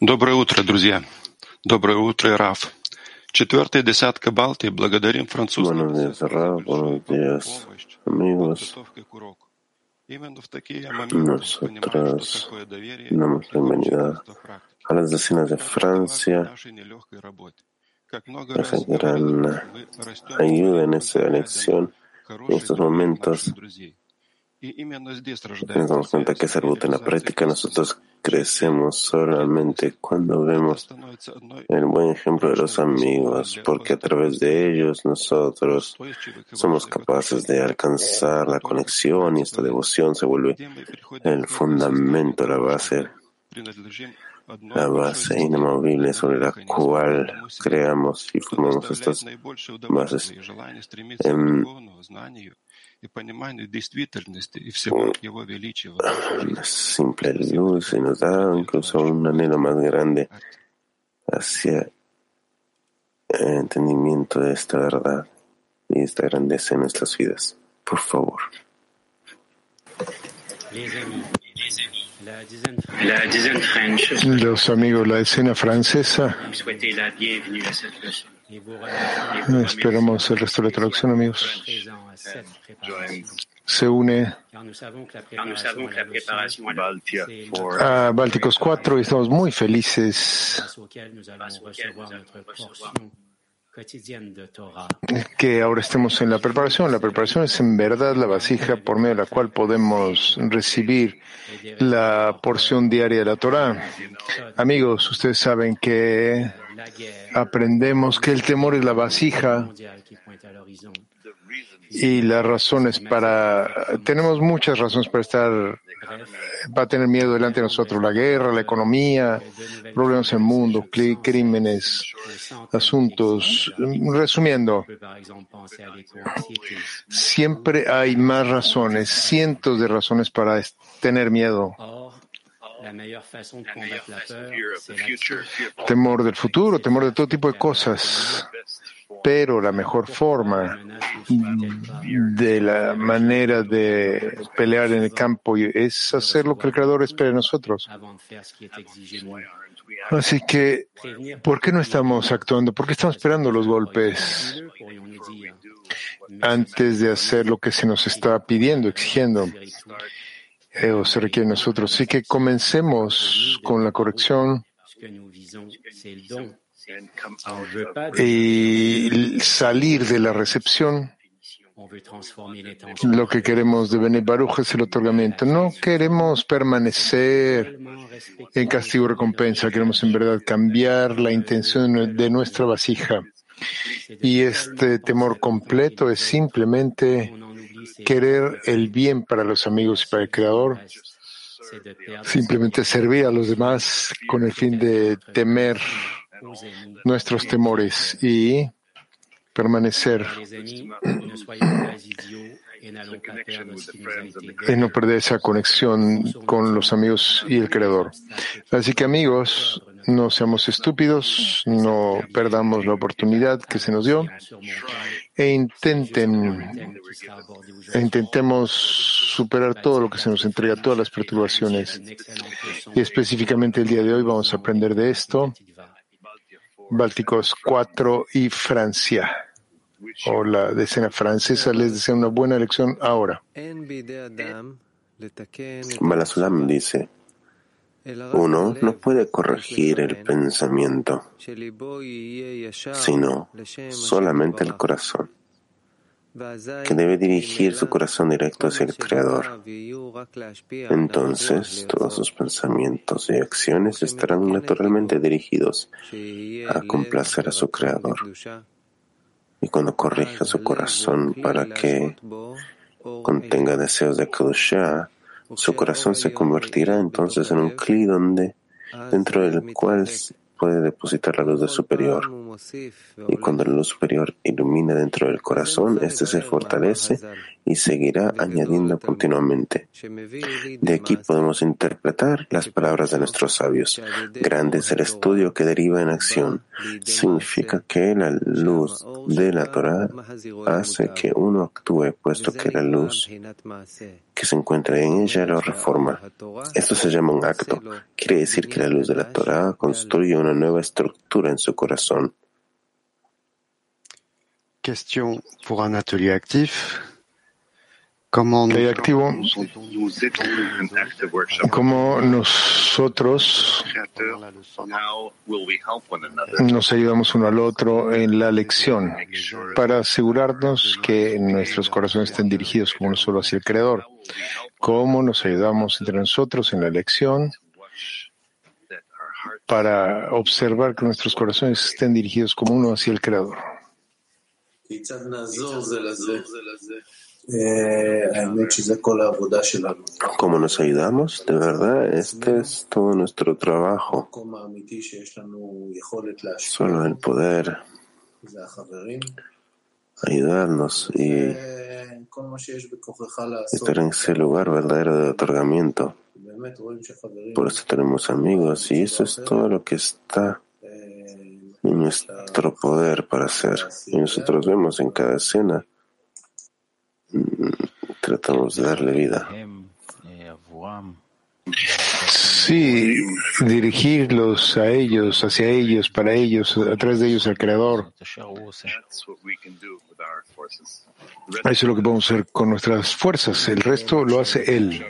Доброе утро, друзья. Доброе утро, Раф. Четвертая десятка Балтии. Благодарим французских Buenos días, Rab. Buenos días, amigos. Именно в такие моменты мы понимаем, что Nosotros такое доверие, damos la bienvenida что практика. a las vecinas de Это Francia. нашей нелегкой работе. Как много Nos раз gran говорил, мы растем ayuda en в esta рядом elección, en хороших estos друзей, momentos. хороших друзей. И именно здесь Nos рождается damos cuenta que связь es algo en la реализации práctica. Христа. Nosotros crecemos solamente cuando vemos el buen ejemplo de los amigos, porque a través de ellos nosotros somos capaces de alcanzar la conexión y esta devoción se vuelve el fundamento, la base, la base inamovible sobre la cual creamos y formamos estas bases. Eh, и желание стремиться к Em, духовному знанию и пониманию действительности и всего Его величия в нашей жизни. una simple luz y nos da incluso un anhelo más grande hacia el entendimiento de esta verdad y esta grandeza en nuestras vidas. Por favor. La dizaine French Los amigos, la escena francesa. Esperamos el resto de la traducción, amigos. Se une a Bálticos 4 y estamos muy felices que ahora estemos en la preparación. La preparación es en verdad la vasija por medio de la cual podemos recibir la porción diaria de la Torah. Amigos, ustedes saben que aprendemos que el temor es la vasija y las razones para... Tenemos muchas razones para estar, para tener miedo delante de nosotros. La guerra, la economía, problemas en el mundo, crímenes, asuntos. Resumiendo, siempre hay más razones, cientos de razones para tener miedo. Or, la meilleure façon de combattre la peur, c'est l'action. Temor del futuro, temor de todo tipo de cosas. Pero la mejor forma de la manera de pelear en el campo es hacer lo que el Creador espera de nosotros. Así que, ¿por qué no estamos actuando? ¿Por qué estamos esperando los golpes antes de hacer lo que se nos está pidiendo, exigiendo o se requiere de nosotros? Así que comencemos con la corrección y salir de la recepción. Lo que queremos de Bene Baruch es el otorgamiento. No queremos permanecer en castigo y recompensa. Queremos en verdad cambiar la intención de nuestra vasija. Y este temor completo es simplemente querer el bien para los amigos y para el Creador, simplemente servir a los demás con el fin de temer nuestros temores y permanecer y no perder esa conexión con los amigos y el Creador. Así que amigos, no seamos estúpidos, no perdamos la oportunidad que se nos dio e intenten, e intentemos superar todo lo que se nos entrega, todas las perturbaciones. Y específicamente el día de hoy vamos a aprender de esto. Bálticos 4 y Francia. O la decena francesa les desea una buena elección ahora. Balasulam dice, uno no puede corregir el pensamiento, sino solamente el corazón, que debe dirigir su corazón directo hacia el Creador. Entonces, todos sus pensamientos y acciones estarán naturalmente dirigidos a complacer a su Creador. Y cuando corrija su corazón para que contenga deseos de Kedusha, su corazón se convertirá entonces en un cli donde, dentro del cual puede depositar la luz del superior. Y cuando la luz superior ilumina dentro del corazón, éste se fortalece y seguirá añadiendo continuamente. De aquí podemos interpretar las palabras de nuestros sabios. Grande es el estudio que deriva en acción. Significa que la luz de la Torah hace que uno actúe, puesto que la luz que se encuentra en ella lo reforma. Esto se llama un acto. Quiere decir que la luz de la Torah construye una nueva estructura en su corazón. Question pour un atelier actif. ¿Cómo activo, cómo nosotros nos ayudamos uno al otro en la lección para asegurarnos que nuestros corazones estén dirigidos como uno solo hacia el Creador. ¿Cómo nos ayudamos entre nosotros en la lección para observar que nuestros corazones estén dirigidos como uno hacia el Creador? ¿Cómo nos ayudamos? De verdad, este es todo nuestro trabajo. Solo el poder ayudarnos y estar en ese lugar verdadero de otorgamiento. Por eso tenemos amigos y eso es todo lo que está en nuestro poder para hacer. Y nosotros vemos en cada escena, tratamos de darle vida. Sí, dirigirlos a ellos, hacia ellos, para ellos, a través de ellos al Creador. Eso es lo que podemos hacer con nuestras fuerzas. El resto lo hace Él.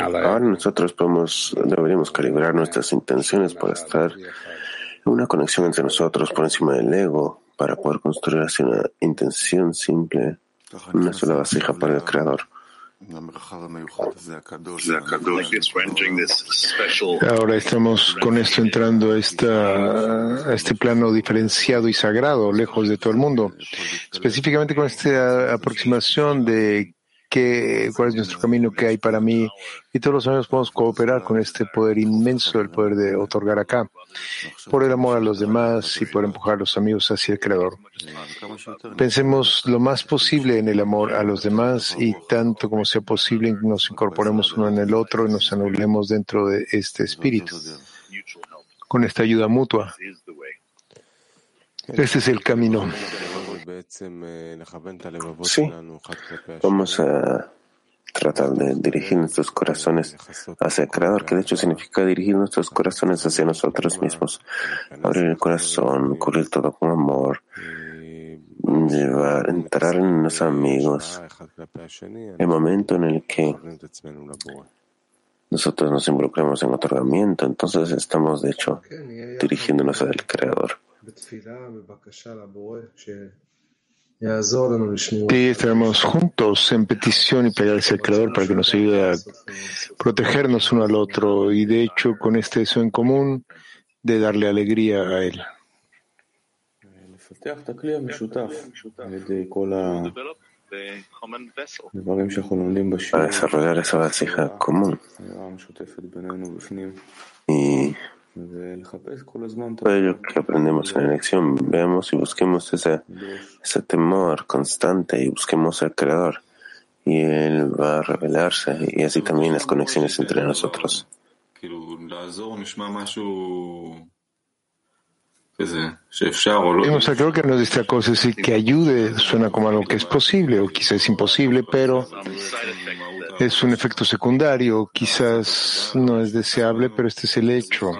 Ahora nosotros podemos, deberíamos calibrar nuestras intenciones para estar en una conexión entre nosotros por encima del ego, para poder construir así una intención simple, una sola vasija para el Creador. Ahora estamos con esto entrando a, esta, a este plano diferenciado y sagrado, lejos de todo el mundo. Específicamente con esta aproximación de qué, cuál es nuestro camino, qué hay para mí. Y todos los años podemos cooperar con este poder inmenso, el poder de otorgar acá, por el amor a los demás y por empujar a los amigos hacia el Creador. Pensemos lo más posible en el amor a los demás y tanto como sea posible nos incorporemos uno en el otro y nos anulemos dentro de este espíritu, con esta ayuda mutua. Este es el camino. Sí, vamos a tratar de dirigir nuestros corazones hacia el Creador, que de hecho significa dirigir nuestros corazones hacia nosotros mismos. Abrir el corazón, cubrir todo con amor, llevar, entrar en los amigos. El momento en el que nosotros nos involucramos en otorgamiento, entonces estamos de hecho dirigiéndonos al Creador. Y estaremos juntos en petición y plegarse al Creador para que nos ayude a protegernos uno al otro. Y de hecho con este deseo en común de darle alegría a Él. Para desarrollar esa vasija común. Y todo ello que aprendemos en la lección, veamos y busquemos ese, ese temor constante y busquemos al Creador. Y Él va a revelarse y así también las conexiones entre nosotros. Creo que nos dice cosa decir que ayude suena como algo que es posible o quizás es imposible, pero es un efecto secundario, quizás no es deseable, pero este es el hecho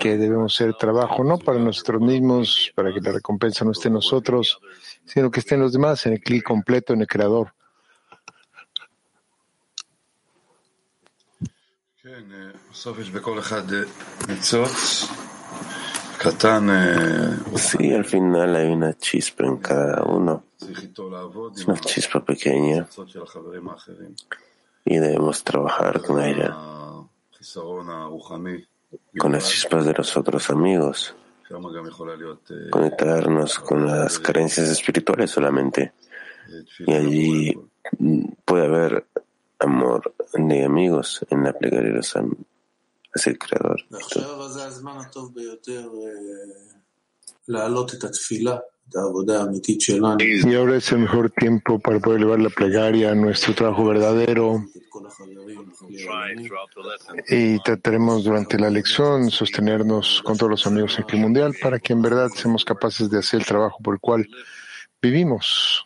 que debemos hacer trabajo no para nosotros mismos, para que la recompensa no esté en nosotros, sino que esté en los demás, en el clic completo, en el creador. Sí, al final hay una chispa en cada uno. Es una chispa pequeña. y debemos trabajar con ella, con las chispas de los otros amigos, conectarnos con las carencias espirituales solamente. Y allí puede haber amor de amigos en la plegaria de hacia el Creador. Y ahora es el mejor tiempo para poder elevar la plegaria a nuestro trabajo verdadero. Y trataremos durante la lección sostenernos con todos los amigos en el mundial para que en verdad seamos capaces de hacer el trabajo por el cual vivimos.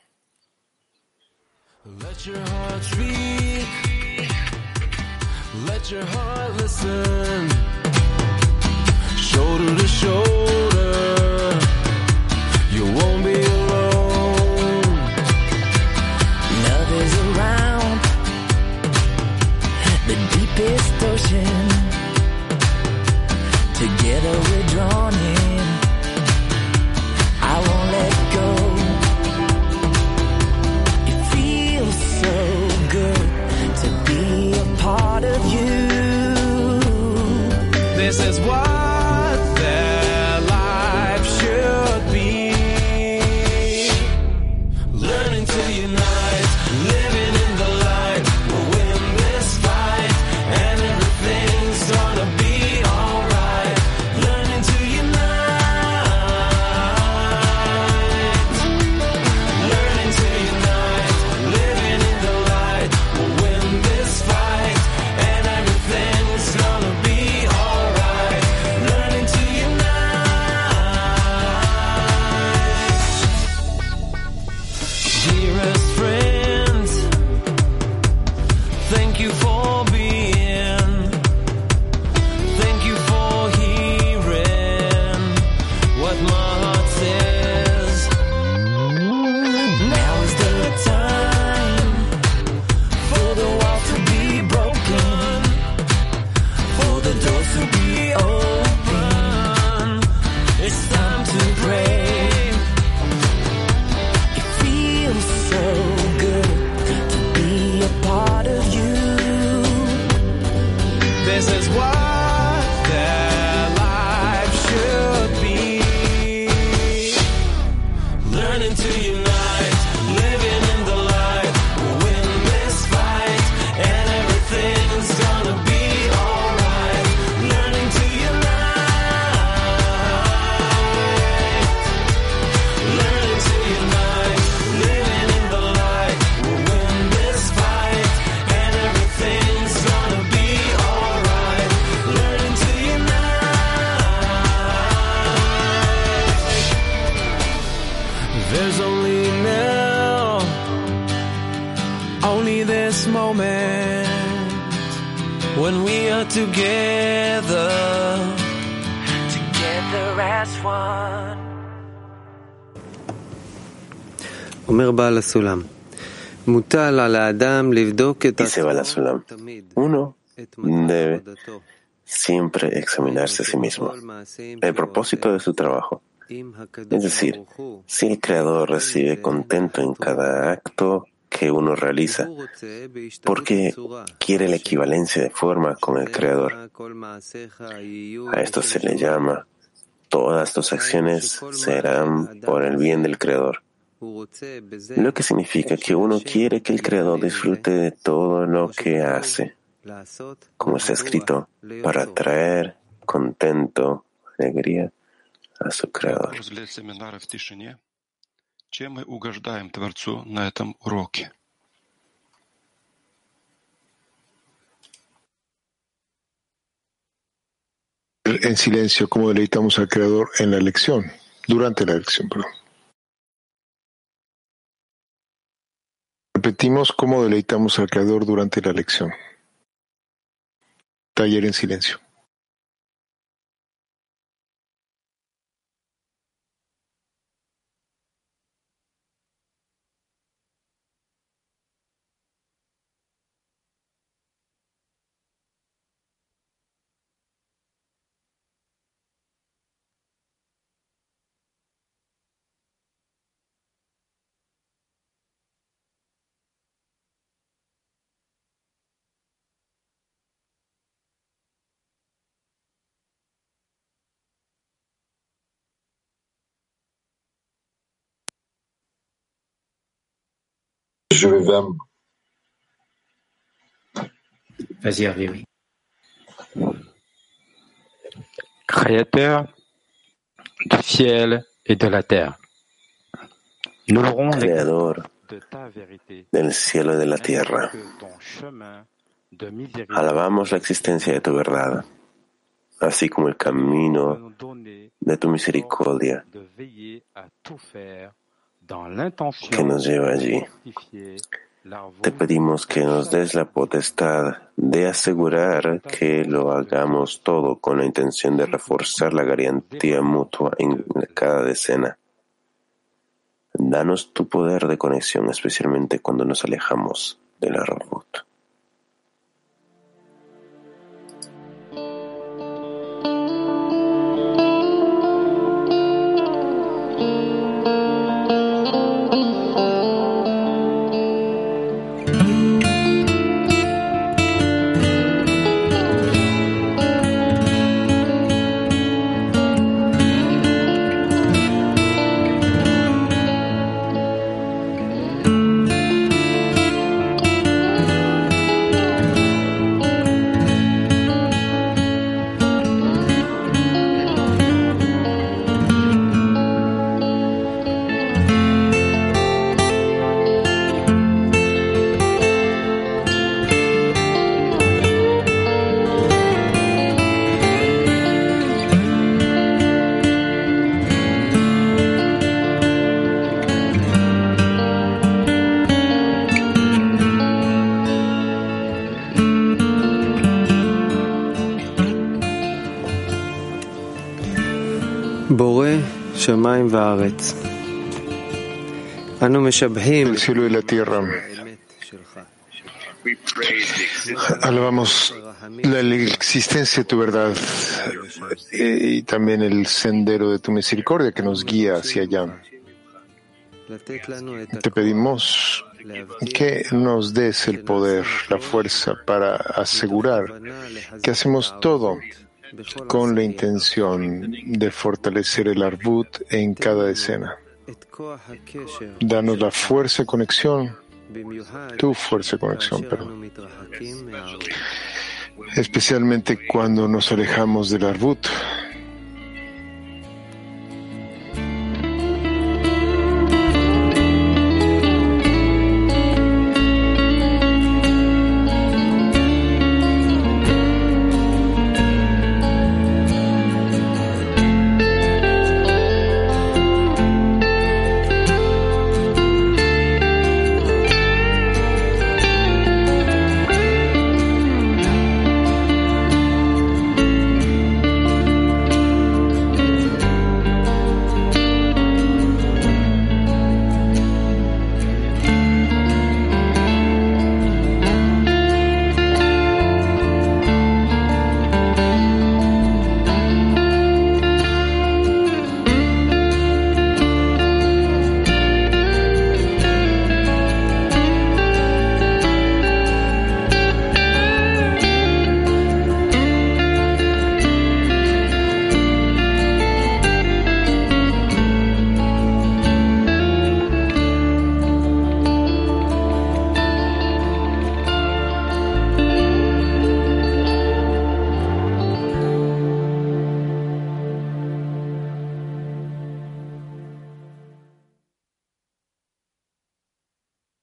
Let your heart listen, shoulder to shoulder. You won't be alone. Love is around the deepest ocean. Together we're drawn in. together, together as one. אומר בעל הסולם, מוטל על האדם לבדוק את Dice Balasulam, uno debe siempre examinarse a sí mismo, el propósito de su trabajo. Es decir, si el Creador recibe contento en cada acto que uno realiza, porque quiere la equivalencia de forma con el Creador. A esto se le llama, todas tus acciones serán por el bien del Creador. Lo que significa que uno quiere que el Creador disfrute de todo lo que hace, como está escrito, para traer contento, alegría a su Creador. Чем мы угождаем Творцу на этом уроке? en silencio cómo deleitamos al Creador en la lección, durante la lección, perdón. Repetimos cómo deleitamos al Creador durante la lección. Taller en silencio. Je vais vers Vas-y, Hervé, oui. Créateur du ciel et de la terre. Nous louerons Creador de ta vérité, del cielo y de la tierra. Alabamos la existencia de tu verdad, así como el camino de tu misericordia que nos lleva allí. Te pedimos que nos des la potestad de asegurar que lo hagamos todo con la intención de reforzar la garantía mutua en cada decena. Danos tu poder de conexión, especialmente cuando nos alejamos de la Rabot. El cielo y la tierra. Alabamos la existencia de tu verdad eh, y también el sendero de tu misericordia que nos guía hacia allá. Te pedimos que nos des el poder, la fuerza para asegurar que hacemos todo con la intención de fortalecer el arbut en cada escena. Danos la fuerza y conexión, tu fuerza y conexión, perdón. Especialmente cuando nos alejamos del arbut.